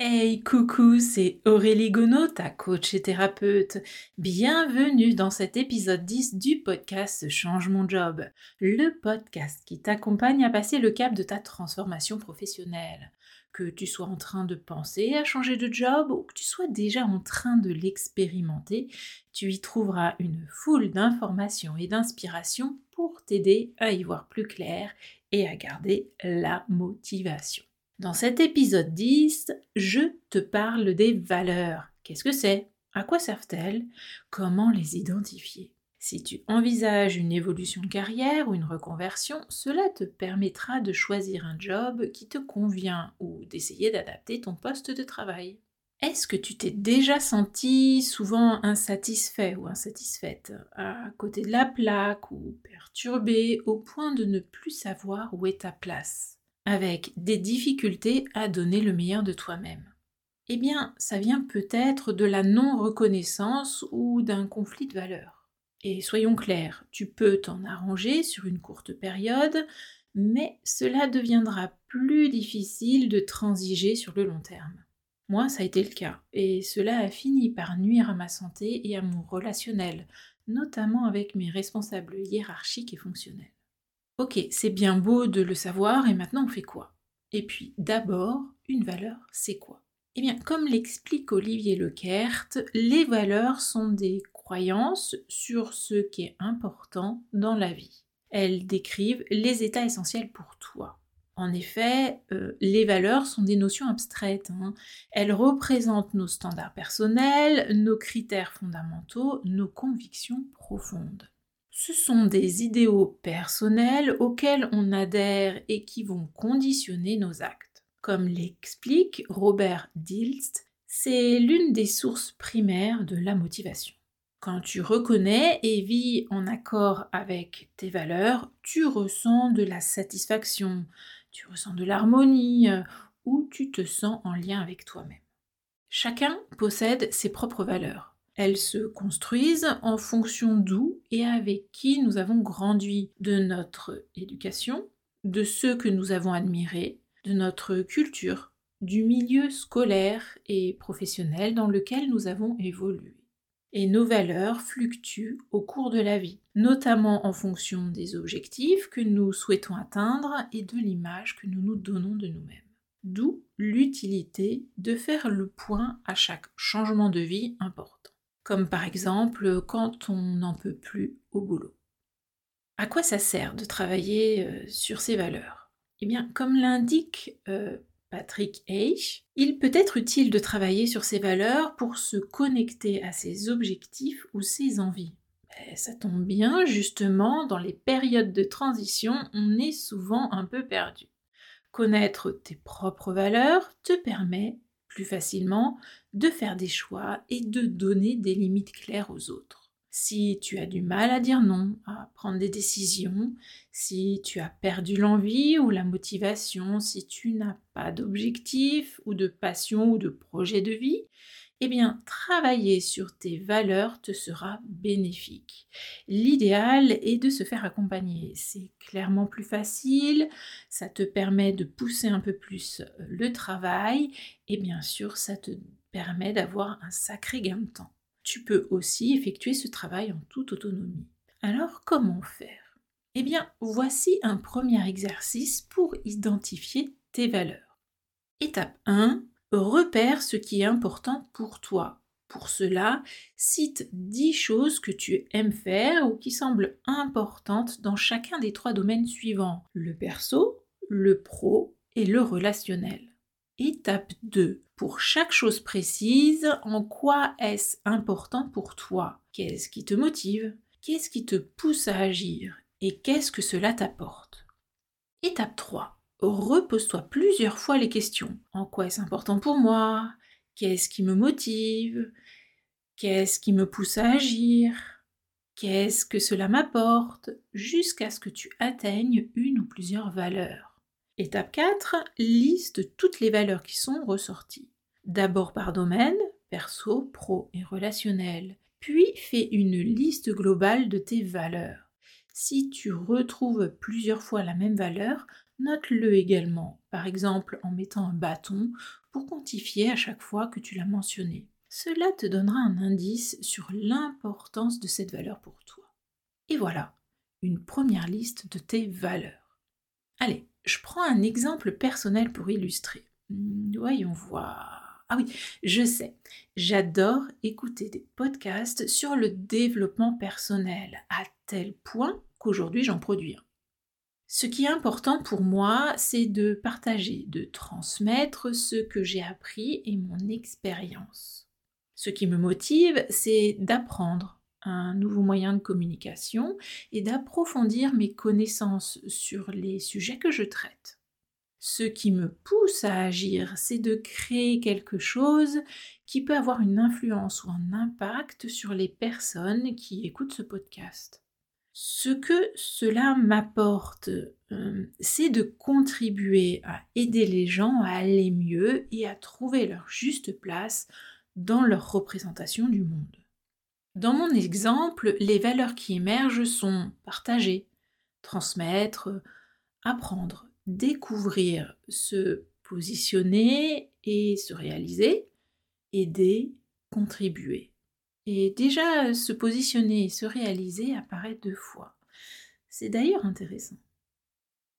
Hey, coucou, c'est Aurélie Gonod, ta coach et thérapeute. Bienvenue dans cet épisode 10 du podcast Change mon job, le podcast qui t'accompagne à passer le cap de ta transformation professionnelle. Que tu sois en train de penser à changer de job ou que tu sois déjà en train de l'expérimenter, tu y trouveras une foule d'informations et d'inspirations pour t'aider à y voir plus clair et à garder la motivation. Dans cet épisode 10, je te parle des valeurs. Qu'est-ce que c'est? À quoi servent-elles? Comment les identifier? Si tu envisages une évolution de carrière ou une reconversion, cela te permettra de choisir un job qui te convient ou d'essayer d'adapter ton poste de travail. Est-ce que tu t'es déjà senti souvent insatisfait ou insatisfaite, à côté de la plaque ou perturbé au point de ne plus savoir où est ta place? Avec des difficultés à donner le meilleur de toi-même Eh bien, ça vient peut-être de la non-reconnaissance ou d'un conflit de valeurs. Et soyons clairs, tu peux t'en arranger sur une courte période, mais cela deviendra plus difficile de transiger sur le long terme. Moi, ça a été le cas, et cela a fini par nuire à ma santé et à mon relationnel, notamment avec mes responsables hiérarchiques et fonctionnels. Ok, c'est bien beau de le savoir et maintenant on fait quoi? Et puis d'abord, une valeur, c'est quoi? Eh bien, comme l'explique Olivier Lequert, les valeurs sont des croyances sur ce qui est important dans la vie. Elles décrivent les états essentiels pour toi. En effet, euh, les valeurs sont des notions abstraites. Hein. Elles représentent nos standards personnels, nos critères fondamentaux, nos convictions profondes. Ce sont des idéaux personnels auxquels on adhère et qui vont conditionner nos actes. Comme l'explique Robert Dilst, c'est l'une des sources primaires de la motivation. Quand tu reconnais et vis en accord avec tes valeurs, tu ressens de la satisfaction, tu ressens de l'harmonie euh, ou tu te sens en lien avec toi-même. Chacun possède ses propres valeurs. Elles se construisent en fonction d'où et avec qui nous avons grandi, de notre éducation, de ceux que nous avons admirés, de notre culture, du milieu scolaire et professionnel dans lequel nous avons évolué. Et nos valeurs fluctuent au cours de la vie, notamment en fonction des objectifs que nous souhaitons atteindre et de l'image que nous nous donnons de nous-mêmes. D'où l'utilité de faire le point à chaque changement de vie important comme par exemple quand on n'en peut plus au boulot. À quoi ça sert de travailler euh, sur ces valeurs? Eh bien, comme l'indique euh, Patrick H., il peut être utile de travailler sur ces valeurs pour se connecter à ses objectifs ou ses envies. ça tombe bien, justement, dans les périodes de transition, on est souvent un peu perdu. Connaître tes propres valeurs te permet plus facilement de faire des choix et de donner des limites claires aux autres. Si tu as du mal à dire non, à prendre des décisions, si tu as perdu l'envie ou la motivation, si tu n'as pas d'objectif ou de passion ou de projet de vie, eh bien, travailler sur tes valeurs te sera bénéfique. L'idéal est de se faire accompagner. C'est clairement plus facile, ça te permet de pousser un peu plus euh, le travail et bien sûr, ça te permet d'avoir un sacré gain de temps. Tu peux aussi effectuer ce travail en toute autonomie. Alors, comment faire? Eh bien, voici un premier exercice pour identifier tes valeurs. Étape 1, repère ce qui est important pour toi. Pour cela, cite 10 choses que tu aimes faire ou qui semblent importantes dans chacun des trois domaines suivants, le perso, le pro et le relationnel. Étape 2. Pour chaque chose précise, en quoi est-ce important pour toi? Qu'est-ce qui te motive? Qu'est-ce qui te pousse à agir? Et qu'est-ce que cela t'apporte? Étape 3 repose-toi plusieurs fois les questions. En quoi est-ce important pour moi? Qu'est-ce qui me motive? Qu'est-ce qui me pousse à agir? Qu'est-ce que cela m'apporte? Jusqu'à ce que tu atteignes une ou plusieurs valeurs. Étape 4, liste toutes les valeurs qui sont ressorties. D'abord par domaine, perso, pro et relationnel. Puis fais une liste globale de tes valeurs. Si tu retrouves plusieurs fois la même valeur, Note-le également, par exemple en mettant un bâton pour quantifier à chaque fois que tu l'as mentionné. Cela te donnera un indice sur l'importance de cette valeur pour toi. Et voilà, une première liste de tes valeurs. Allez, je prends un exemple personnel pour illustrer. Hmm, voyons voir. Ah oui, je sais, j'adore écouter des podcasts sur le développement personnel, à tel point qu'aujourd'hui j'en produis un. Ce qui est important pour moi, c'est de partager, de transmettre ce que j'ai appris et mon expérience. Ce qui me motive, c'est d'apprendre un nouveau moyen de communication et d'approfondir mes connaissances sur les sujets que je traite. Ce qui me pousse à agir, c'est de créer quelque chose qui peut avoir une influence ou un impact sur les personnes qui écoutent ce podcast. Ce que cela m'apporte, euh, c'est de contribuer à aider les gens à aller mieux et à trouver leur juste place dans leur représentation du monde. Dans mon exemple, les valeurs qui émergent sont partager, transmettre, apprendre, découvrir, se positionner et se réaliser, aider, contribuer. Et déjà, se positionner et se réaliser apparaît deux fois. C'est d'ailleurs intéressant.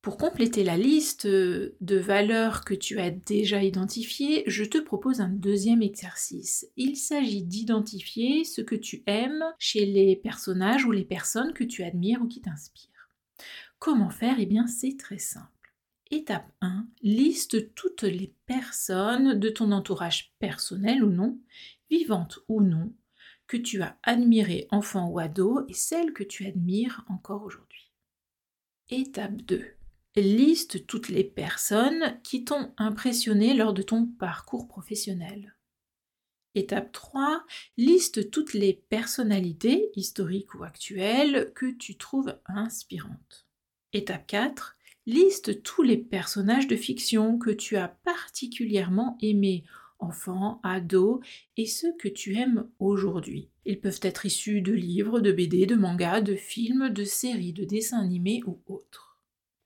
Pour compléter la liste de valeurs que tu as déjà identifiées, je te propose un deuxième exercice. Il s'agit d'identifier ce que tu aimes chez les personnages ou les personnes que tu admires ou qui t'inspirent. Comment faire? Eh bien, c'est très simple. Étape 1, liste toutes les personnes de ton entourage personnel ou non, vivantes ou non, que tu as admirées enfant ou ado et celles que tu admires encore aujourd'hui. Étape 2. Liste toutes les personnes qui t'ont impressionné lors de ton parcours professionnel. Étape 3. Liste toutes les personnalités, historiques ou actuelles, que tu trouves inspirantes. Étape 4 liste tous les personnages de fiction que tu as particulièrement aimés, enfants, ados, et ceux que tu aimes aujourd'hui. Ils peuvent être issus de livres, de BD, de mangas, de films, de séries, de dessins animés ou autres.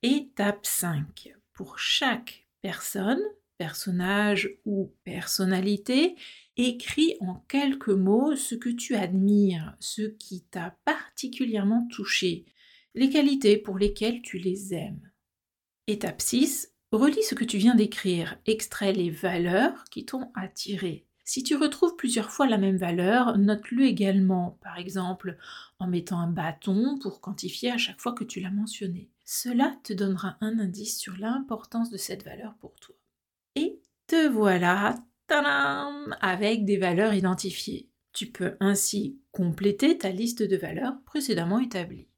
Étape 5. Pour chaque personne, personnage ou personnalité, écris en quelques mots ce que tu admires, ce qui t'a particulièrement touché, les qualités pour lesquelles tu les aimes. Étape 6. Relis ce que tu viens d'écrire, extrais les valeurs qui t'ont attiré. Si tu retrouves plusieurs fois la même valeur, note-le également, par exemple en mettant un bâton pour quantifier à chaque fois que tu l'as mentionné. Cela te donnera un indice sur l'importance de cette valeur pour toi. Et te voilà, tadam, avec des valeurs identifiées. Tu peux ainsi compléter ta liste de valeurs précédemment établie.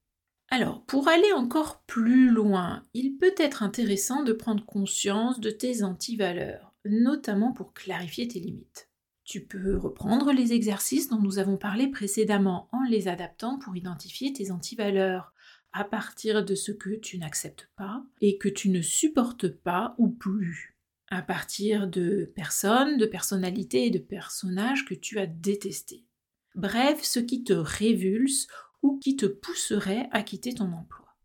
Alors, pour aller encore plus loin, il peut être intéressant de prendre conscience de tes antivaleurs, notamment pour clarifier tes limites. Tu peux reprendre les exercices dont nous avons parlé précédemment en les adaptant pour identifier tes antivaleurs à partir de ce que tu n'acceptes pas et que tu ne supportes pas ou plus, à partir de personnes, de personnalités et de personnages que tu as détestés. Bref, ce qui te révulse ou qui te pousserait à quitter ton emploi.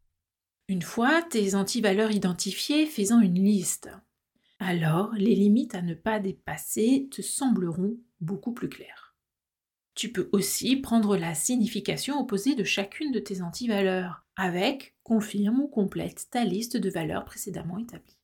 Une fois tes antivaleurs identifiées, fais-en une liste. Alors, les limites à ne pas dépasser te sembleront beaucoup plus claires. Tu peux aussi prendre la signification opposée de chacune de tes antivaleurs, avec confirme ou complète ta liste de valeurs précédemment établies.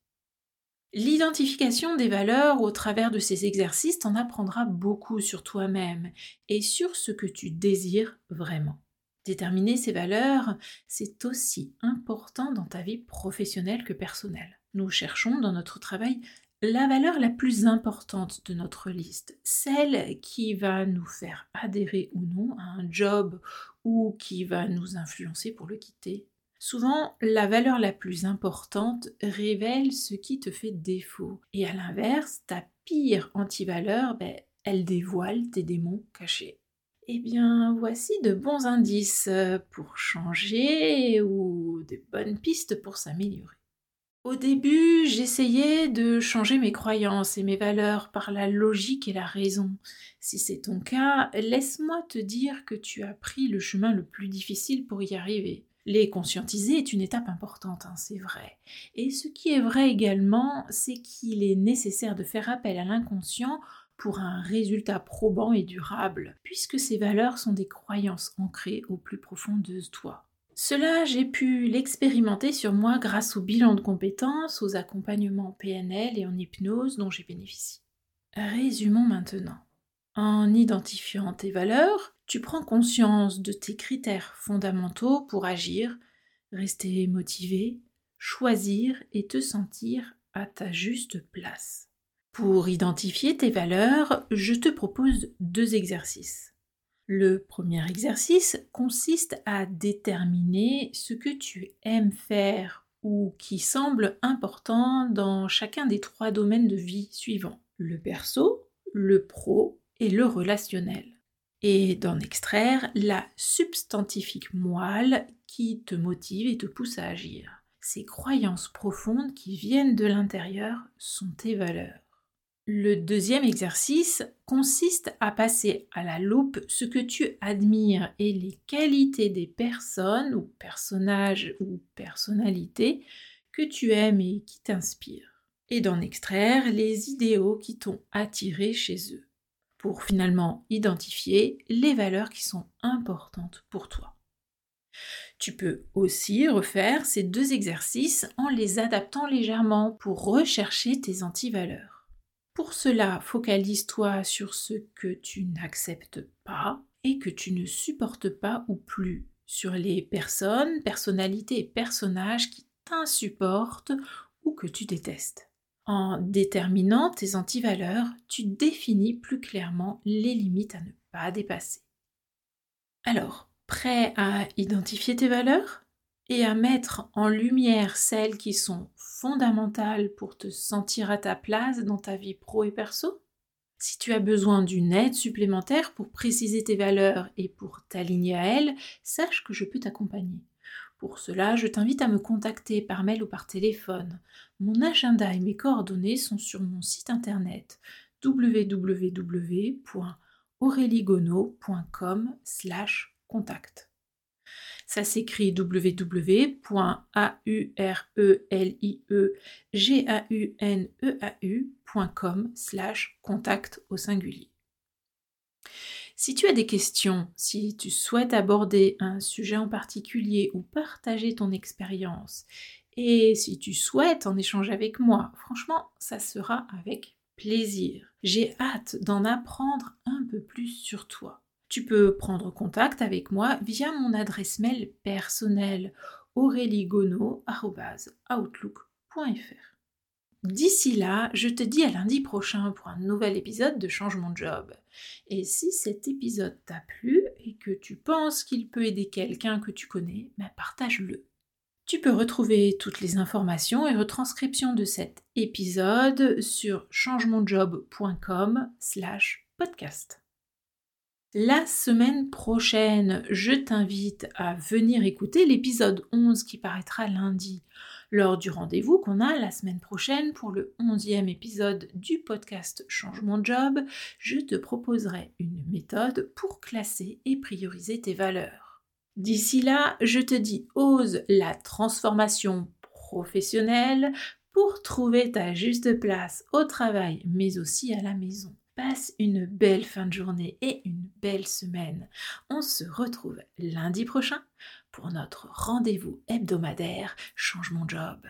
L'identification des valeurs au travers de ces exercices t'en apprendra beaucoup sur toi-même et sur ce que tu désires vraiment. Déterminer ces valeurs, c'est aussi important dans ta vie professionnelle que personnelle. Nous cherchons dans notre travail la valeur la plus importante de notre liste, celle qui va nous faire adhérer ou non à un job ou qui va nous influencer pour le quitter. Souvent, la valeur la plus importante révèle ce qui te fait défaut. Et à l'inverse, ta pire antivaleur, ben, elle dévoile tes démons cachés. Eh bien, voici de bons indices euh, pour changer ou des bonnes pistes pour s'améliorer. Au début, j'essayais de changer mes croyances et mes valeurs par la logique et la raison. Si c'est ton cas, laisse-moi te dire que tu as pris le chemin le plus difficile pour y arriver. Les conscientiser est une étape importante, hein, c'est vrai. Et ce qui est vrai également, c'est qu'il est nécessaire de faire appel à l'inconscient pour un résultat probant et durable, puisque ces valeurs sont des croyances ancrées au plus profond de toi. Cela, j'ai pu l'expérimenter sur moi grâce au bilan de compétences, aux accompagnements PNL et en hypnose dont j'ai bénéficié. Résumons maintenant. En identifiant tes valeurs, tu prends conscience de tes critères fondamentaux pour agir, rester motivé, choisir et te sentir à ta juste place. Pour identifier tes valeurs, je te propose deux exercices. Le premier exercice consiste à déterminer ce que tu aimes faire ou qui semble important dans chacun des trois domaines de vie suivants. Le perso, le pro et le relationnel. Et d'en extraire la substantifique moelle qui te motive et te pousse à agir. Ces croyances profondes qui viennent de l'intérieur sont tes valeurs. Le deuxième exercice consiste à passer à la loupe ce que tu admires et les qualités des personnes ou personnages ou personnalités que tu aimes et qui t'inspirent, et d'en extraire les idéaux qui t'ont attiré chez eux, pour finalement identifier les valeurs qui sont importantes pour toi. Tu peux aussi refaire ces deux exercices en les adaptant légèrement pour rechercher tes antivaleurs. Pour cela, focalise-toi sur ce que tu n'acceptes pas et que tu ne supportes pas ou plus, sur les personnes, personnalités et personnages qui t'insupportent ou que tu détestes. En déterminant tes antivaleurs, tu définis plus clairement les limites à ne pas dépasser. Alors, prêt à identifier tes valeurs? Et à mettre en lumière celles qui sont fondamentales pour te sentir à ta place dans ta vie pro et perso Si tu as besoin d'une aide supplémentaire pour préciser tes valeurs et pour t'aligner à elles, sache que je peux t'accompagner. Pour cela, je t'invite à me contacter par mail ou par téléphone. Mon agenda et mes coordonnées sont sur mon site internet www.aureligono.com/contact. Ça s'écrit www.aureliegaunneau.com slash contact au singulier. Si tu as des questions, si tu souhaites aborder un sujet en particulier ou partager ton expérience, et si tu souhaites en échanger avec moi, franchement, ça sera avec plaisir. J'ai hâte d'en apprendre un peu plus sur toi tu peux prendre contact avec moi via mon adresse mail personnelle aureliegono.outlook.fr. D'ici là, je te dis à lundi prochain pour un nouvel épisode de Changement de Job. Et si cet épisode t'a plu et que tu penses qu'il peut aider quelqu'un que tu connais, ben partage-le. Tu peux retrouver toutes les informations et retranscriptions de cet épisode sur changementjob.com slash podcast. La semaine prochaine, je t'invite à venir écouter l'épisode 11 qui paraîtra lundi, lors du rendez-vous qu'on a la semaine prochaine pour le 11e épisode du podcast Changement Job. Je te proposerai une méthode pour classer et prioriser tes valeurs. D'ici là, je te dis ose la transformation professionnelle pour trouver ta juste place au travail mais aussi à la maison. Passe une belle fin de journée et une belle semaine. On se retrouve lundi prochain pour notre rendez-vous hebdomadaire Change mon job.